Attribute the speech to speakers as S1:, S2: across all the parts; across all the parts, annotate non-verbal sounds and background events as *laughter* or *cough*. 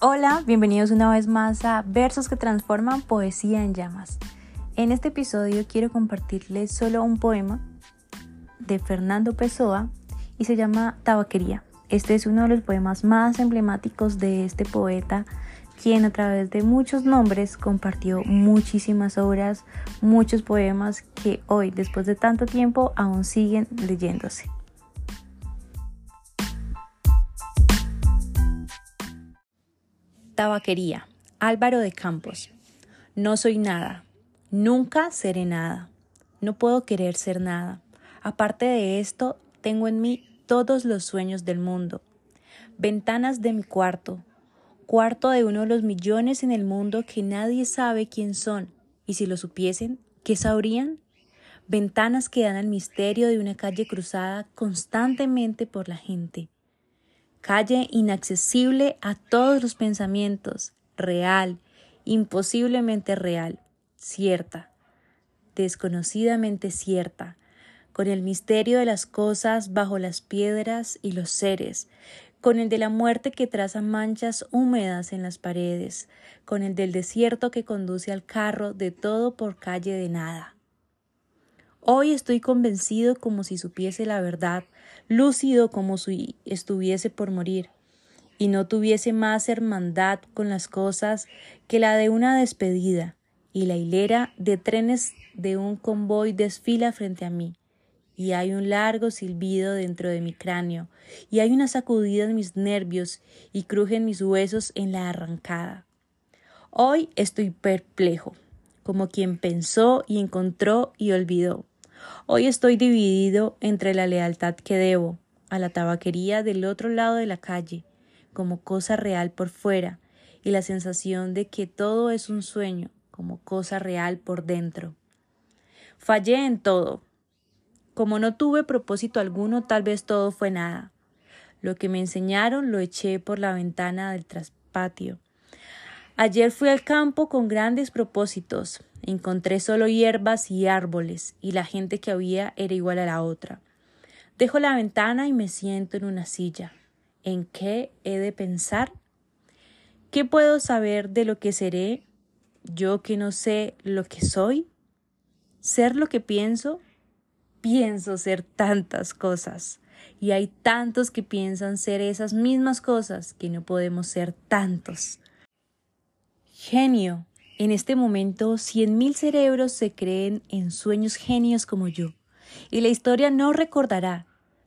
S1: Hola, bienvenidos una vez más a Versos que Transforman Poesía en Llamas. En este episodio quiero compartirles solo un poema de Fernando Pessoa y se llama Tabaquería. Este es uno de los poemas más emblemáticos de este poeta, quien a través de muchos nombres compartió muchísimas obras, muchos poemas que hoy, después de tanto tiempo, aún siguen leyéndose. Tabaquería. Álvaro de Campos. No soy nada. Nunca seré nada. No puedo querer ser nada. Aparte de esto, tengo en mí todos los sueños del mundo. Ventanas de mi cuarto. Cuarto de uno de los millones en el mundo que nadie sabe quién son. Y si lo supiesen, ¿qué sabrían? Ventanas que dan al misterio de una calle cruzada constantemente por la gente calle inaccesible a todos los pensamientos, real, imposiblemente real, cierta, desconocidamente cierta, con el misterio de las cosas bajo las piedras y los seres, con el de la muerte que traza manchas húmedas en las paredes, con el del desierto que conduce al carro de todo por calle de nada. Hoy estoy convencido como si supiese la verdad, lúcido como si estuviese por morir, y no tuviese más hermandad con las cosas que la de una despedida, y la hilera de trenes de un convoy desfila frente a mí, y hay un largo silbido dentro de mi cráneo, y hay una sacudida en mis nervios, y crujen mis huesos en la arrancada. Hoy estoy perplejo, como quien pensó y encontró y olvidó. Hoy estoy dividido entre la lealtad que debo a la tabaquería del otro lado de la calle, como cosa real por fuera, y la sensación de que todo es un sueño, como cosa real por dentro. Fallé en todo. Como no tuve propósito alguno, tal vez todo fue nada. Lo que me enseñaron lo eché por la ventana del traspatio. Ayer fui al campo con grandes propósitos, Encontré solo hierbas y árboles, y la gente que había era igual a la otra. Dejo la ventana y me siento en una silla. ¿En qué he de pensar? ¿Qué puedo saber de lo que seré, yo que no sé lo que soy? ¿Ser lo que pienso? Pienso ser tantas cosas, y hay tantos que piensan ser esas mismas cosas que no podemos ser tantos. Genio, en este momento, cien mil cerebros se creen en sueños genios como yo, y la historia no recordará.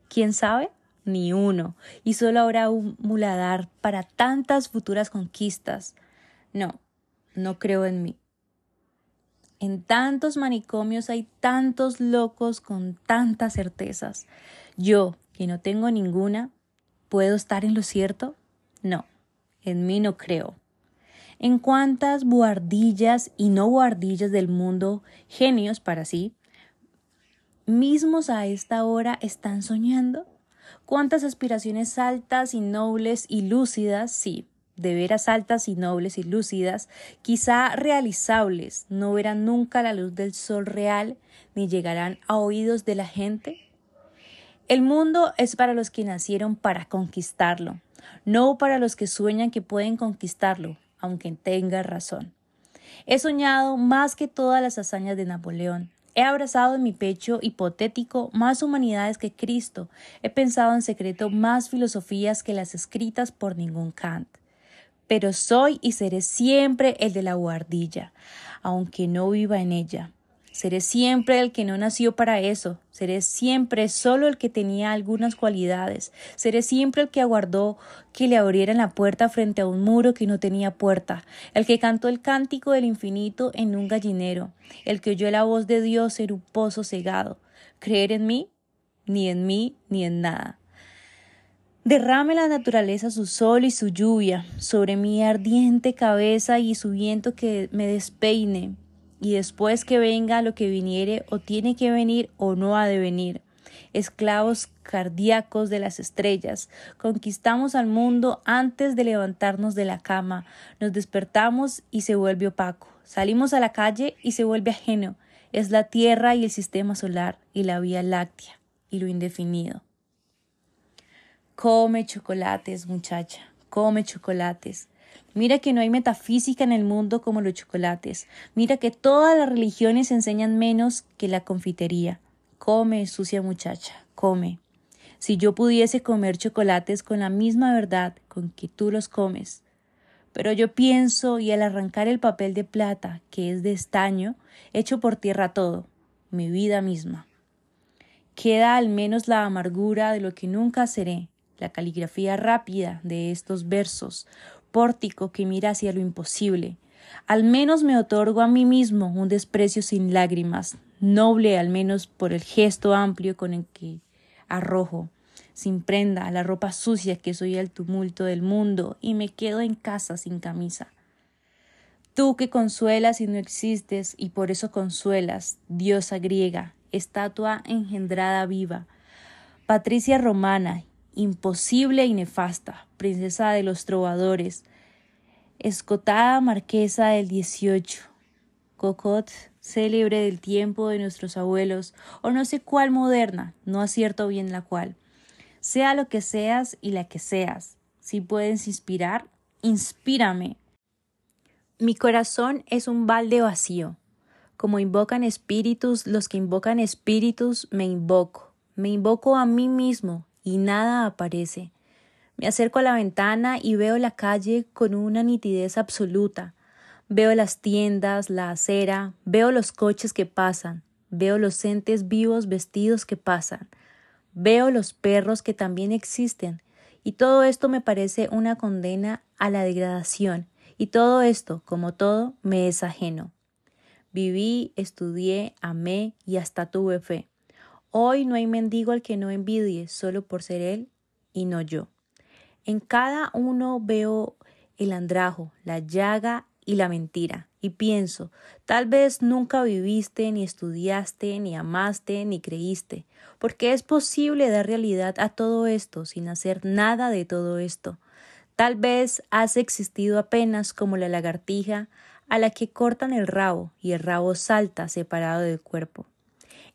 S1: ¿Quién sabe? Ni uno, y solo habrá un muladar para tantas futuras conquistas. No, no creo en mí. En tantos manicomios hay tantos locos con tantas certezas. Yo, que no tengo ninguna, ¿puedo estar en lo cierto? No, en mí no creo en cuántas buhardillas y no buhardillas del mundo, genios para sí, mismos a esta hora están soñando? ¿Cuántas aspiraciones altas y nobles y lúcidas, sí, de veras altas y nobles y lúcidas, quizá realizables, no verán nunca la luz del sol real ni llegarán a oídos de la gente? El mundo es para los que nacieron para conquistarlo, no para los que sueñan que pueden conquistarlo, aunque tenga razón. He soñado más que todas las hazañas de Napoleón. He abrazado en mi pecho hipotético más humanidades que Cristo. He pensado en secreto más filosofías que las escritas por ningún Kant. Pero soy y seré siempre el de la guardilla, aunque no viva en ella. Seré siempre el que no nació para eso. Seré siempre solo el que tenía algunas cualidades. Seré siempre el que aguardó que le abrieran la puerta frente a un muro que no tenía puerta. El que cantó el cántico del infinito en un gallinero. El que oyó la voz de Dios en un pozo cegado. ¿Creer en mí? Ni en mí, ni en nada. Derrame la naturaleza su sol y su lluvia sobre mi ardiente cabeza y su viento que me despeine, y después que venga lo que viniere o tiene que venir o no ha de venir. Esclavos cardíacos de las estrellas, conquistamos al mundo antes de levantarnos de la cama, nos despertamos y se vuelve opaco, salimos a la calle y se vuelve ajeno, es la Tierra y el sistema solar y la Vía Láctea y lo indefinido. Come chocolates, muchacha, come chocolates. Mira que no hay metafísica en el mundo como los chocolates. Mira que todas las religiones enseñan menos que la confitería. Come, sucia muchacha, come. Si yo pudiese comer chocolates con la misma verdad con que tú los comes. Pero yo pienso y al arrancar el papel de plata, que es de estaño, echo por tierra todo, mi vida misma. Queda al menos la amargura de lo que nunca seré, la caligrafía rápida de estos versos, pórtico que mira hacia lo imposible. Al menos me otorgo a mí mismo un desprecio sin lágrimas, noble al menos por el gesto amplio con el que arrojo, sin prenda, la ropa sucia que soy el tumulto del mundo y me quedo en casa sin camisa. Tú que consuelas y no existes y por eso consuelas, diosa griega, estatua engendrada viva, Patricia romana imposible y nefasta, princesa de los trovadores, escotada marquesa del dieciocho, cocot célebre del tiempo de nuestros abuelos, o no sé cuál moderna, no acierto bien la cual. Sea lo que seas y la que seas, si puedes inspirar, inspírame. Mi corazón es un balde vacío. Como invocan espíritus, los que invocan espíritus, me invoco. Me invoco a mí mismo, y nada aparece. Me acerco a la ventana y veo la calle con una nitidez absoluta. Veo las tiendas, la acera, veo los coches que pasan, veo los entes vivos vestidos que pasan, veo los perros que también existen, y todo esto me parece una condena a la degradación, y todo esto, como todo, me es ajeno. Viví, estudié, amé y hasta tuve fe. Hoy no hay mendigo al que no envidie solo por ser él y no yo. En cada uno veo el andrajo, la llaga y la mentira, y pienso, tal vez nunca viviste, ni estudiaste, ni amaste, ni creíste, porque es posible dar realidad a todo esto sin hacer nada de todo esto. Tal vez has existido apenas como la lagartija a la que cortan el rabo y el rabo salta separado del cuerpo.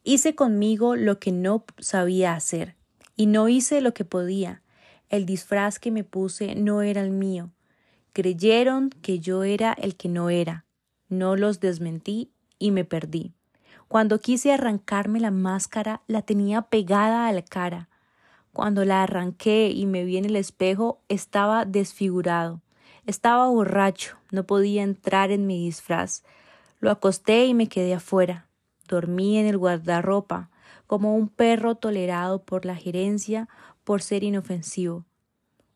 S1: Hice conmigo lo que no sabía hacer, y no hice lo que podía. El disfraz que me puse no era el mío. Creyeron que yo era el que no era. No los desmentí y me perdí. Cuando quise arrancarme la máscara, la tenía pegada a la cara. Cuando la arranqué y me vi en el espejo, estaba desfigurado. Estaba borracho, no podía entrar en mi disfraz. Lo acosté y me quedé afuera. Dormí en el guardarropa, como un perro tolerado por la gerencia por ser inofensivo.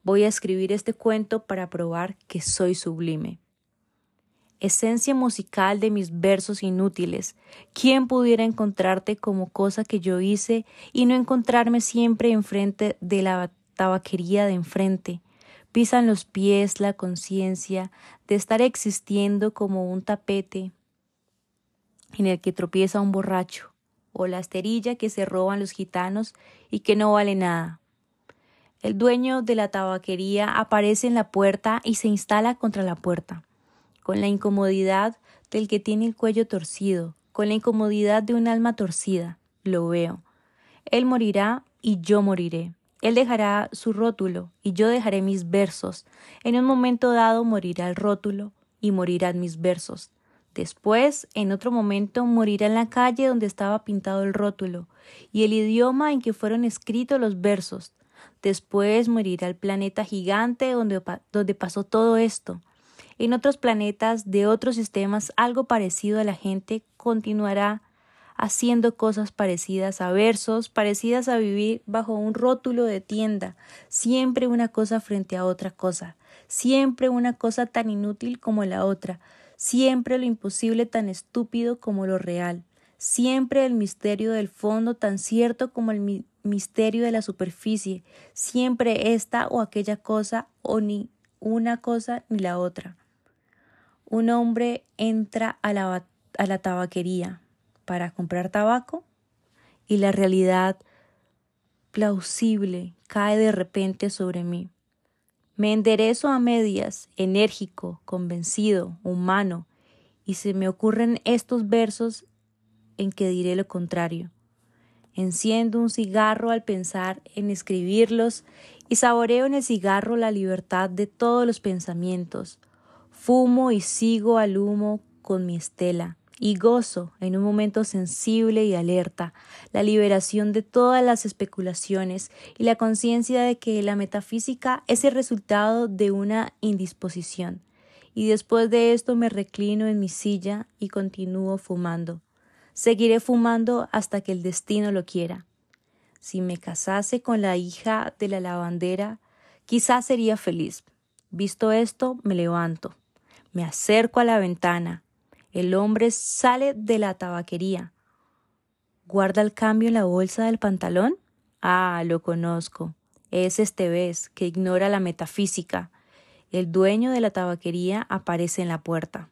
S1: Voy a escribir este cuento para probar que soy sublime. Esencia musical de mis versos inútiles. ¿Quién pudiera encontrarte como cosa que yo hice y no encontrarme siempre enfrente de la tabaquería de enfrente? Pisan los pies la conciencia de estar existiendo como un tapete, en el que tropieza un borracho, o la esterilla que se roban los gitanos y que no vale nada. El dueño de la tabaquería aparece en la puerta y se instala contra la puerta, con la incomodidad del que tiene el cuello torcido, con la incomodidad de un alma torcida. Lo veo. Él morirá y yo moriré. Él dejará su rótulo y yo dejaré mis versos. En un momento dado morirá el rótulo y morirán mis versos. Después, en otro momento, morirá en la calle donde estaba pintado el rótulo y el idioma en que fueron escritos los versos. Después morirá el planeta gigante donde, donde pasó todo esto. En otros planetas de otros sistemas algo parecido a la gente continuará haciendo cosas parecidas a versos, parecidas a vivir bajo un rótulo de tienda, siempre una cosa frente a otra cosa, siempre una cosa tan inútil como la otra, siempre lo imposible tan estúpido como lo real, siempre el misterio del fondo tan cierto como el misterio de la superficie, siempre esta o aquella cosa o ni una cosa ni la otra. Un hombre entra a la, tabaquería para comprar tabaco y la realidad plausible cae de repente sobre mí. Me enderezo a medias, enérgico, convencido, humano, y se me ocurren estos versos en que diré lo contrario. Enciendo un cigarro al pensar en escribirlos y saboreo en el cigarro la libertad de todos los pensamientos. Fumo y sigo al humo con mi estela y gozo en un momento sensible y alerta la liberación de todas las especulaciones y la conciencia de que la metafísica es el resultado de una indisposición. Y después de esto me reclino en mi silla y continúo fumando. Seguiré fumando hasta que el destino lo quiera. Si me casase con la hija de la lavandera, quizás sería feliz. Visto esto, me levanto, me acerco a la ventana. El hombre sale de la tabaquería. ¿Guarda el cambio en la bolsa del pantalón? Ah, lo conozco. Es este vez que ignora la metafísica. El dueño de la tabaquería aparece en la puerta.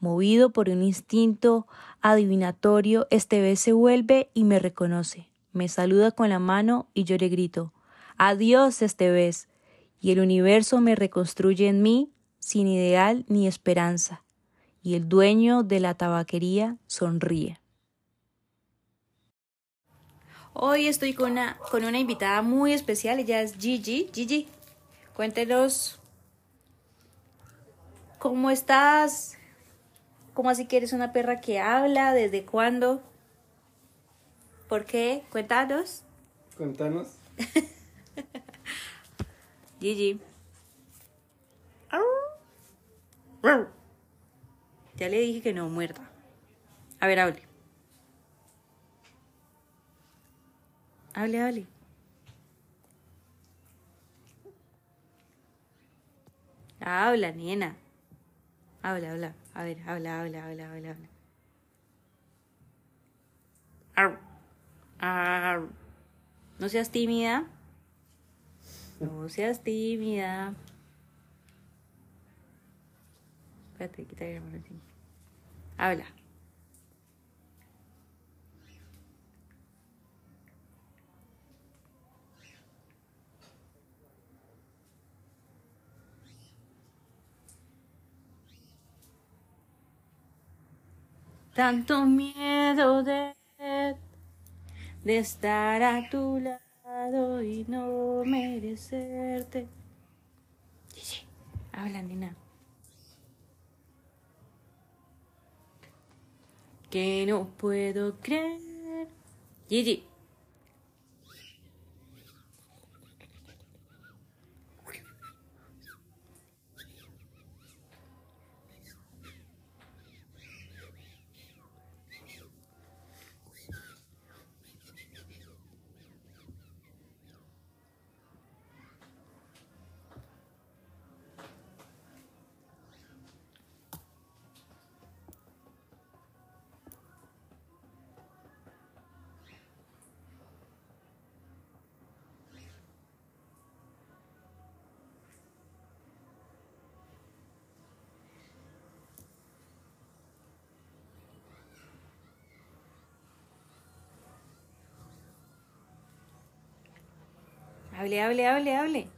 S1: Movido por un instinto adivinatorio, este vez se vuelve y me reconoce me saluda con la mano y yo le grito Adiós este vez, y el universo me reconstruye en mí sin ideal ni esperanza, y el dueño de la tabaquería sonríe. Hoy estoy con una, con una invitada muy especial, ella es Gigi. Gigi, cuéntenos cómo estás, cómo así que eres una perra que habla, desde cuándo. ¿Por qué? Cuéntanos.
S2: Cuéntanos. *laughs*
S1: Gigi. Ya le dije que no, muerta. A ver, hable. Hable, hable. Habla, nena. Habla, habla. A ver, habla, habla, habla, habla, habla. No seas tímida. No seas tímida. Espérate, quita el Habla. Tanto miedo de de estar a tu lado y no merecerte. Sí, habla, nena. Que no puedo creer. Gigi. Hable, hable, hable, hable.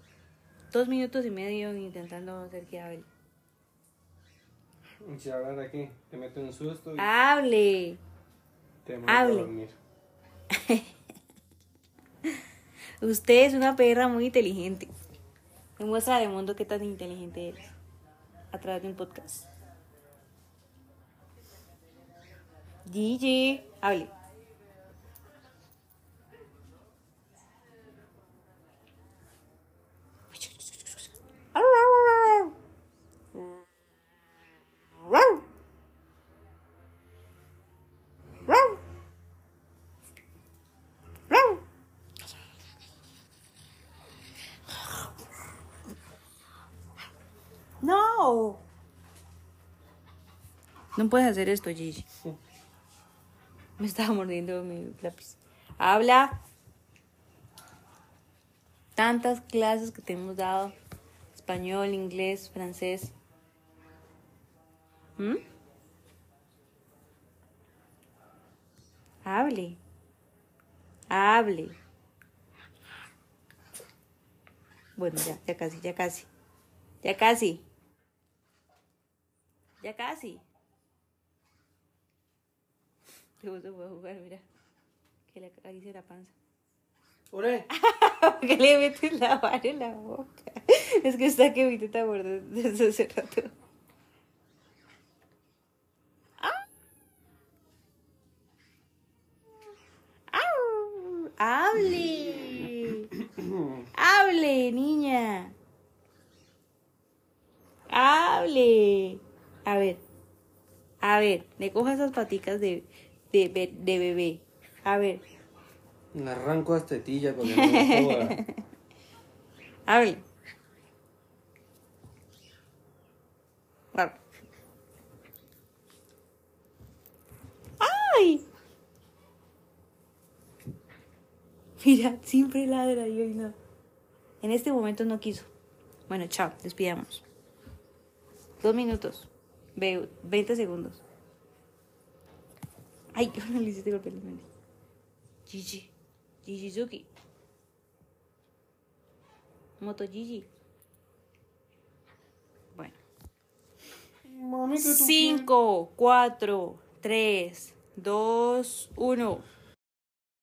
S1: Dos minutos y medio intentando hacer que hable.
S2: Si hablar aquí, te mete un susto y
S1: Hable.
S2: te manda a
S1: hable.
S2: dormir. *laughs*
S1: Usted es una perra muy inteligente. Demuestra al mundo qué tan inteligente eres. A través de un podcast. Gigi, hable. No. No puedes hacer esto, Gigi. Me estaba mordiendo mi lápiz. Habla. Tantas clases que te hemos dado. Español, inglés, francés. ¿Mm? Hable. Hable. Bueno, ya, ya casi, ya casi. Ya casi. Ya casi. Qué gusto puedo jugar, mira. Que le acaricie la panza.
S2: ¡Ore! *laughs*
S1: ¿Por qué le metes la mano en la boca? Es que está que viste te acuerdas desde hace rato. ¡Ah! ¡Au! ¡Hable! ¡Hable, niña! ¡Hable! A ver, a ver, le cojo esas paticas de, de, be- de bebé. A ver,
S2: Le arranco tetillas porque no me joda.
S1: hable. Guau. ¡Ay! Mira, siempre ladra y hoy no. En este momento no quiso. Bueno, chao, despidámonos. Dos minutos. Ve- 20 segundos. Ay, qué *laughs* bueno le hiciste golpe en. Gigi. Gigi Zuki. Moto Gigi. Bueno.
S2: Mami,
S1: 5, 4, 3, 2, 1.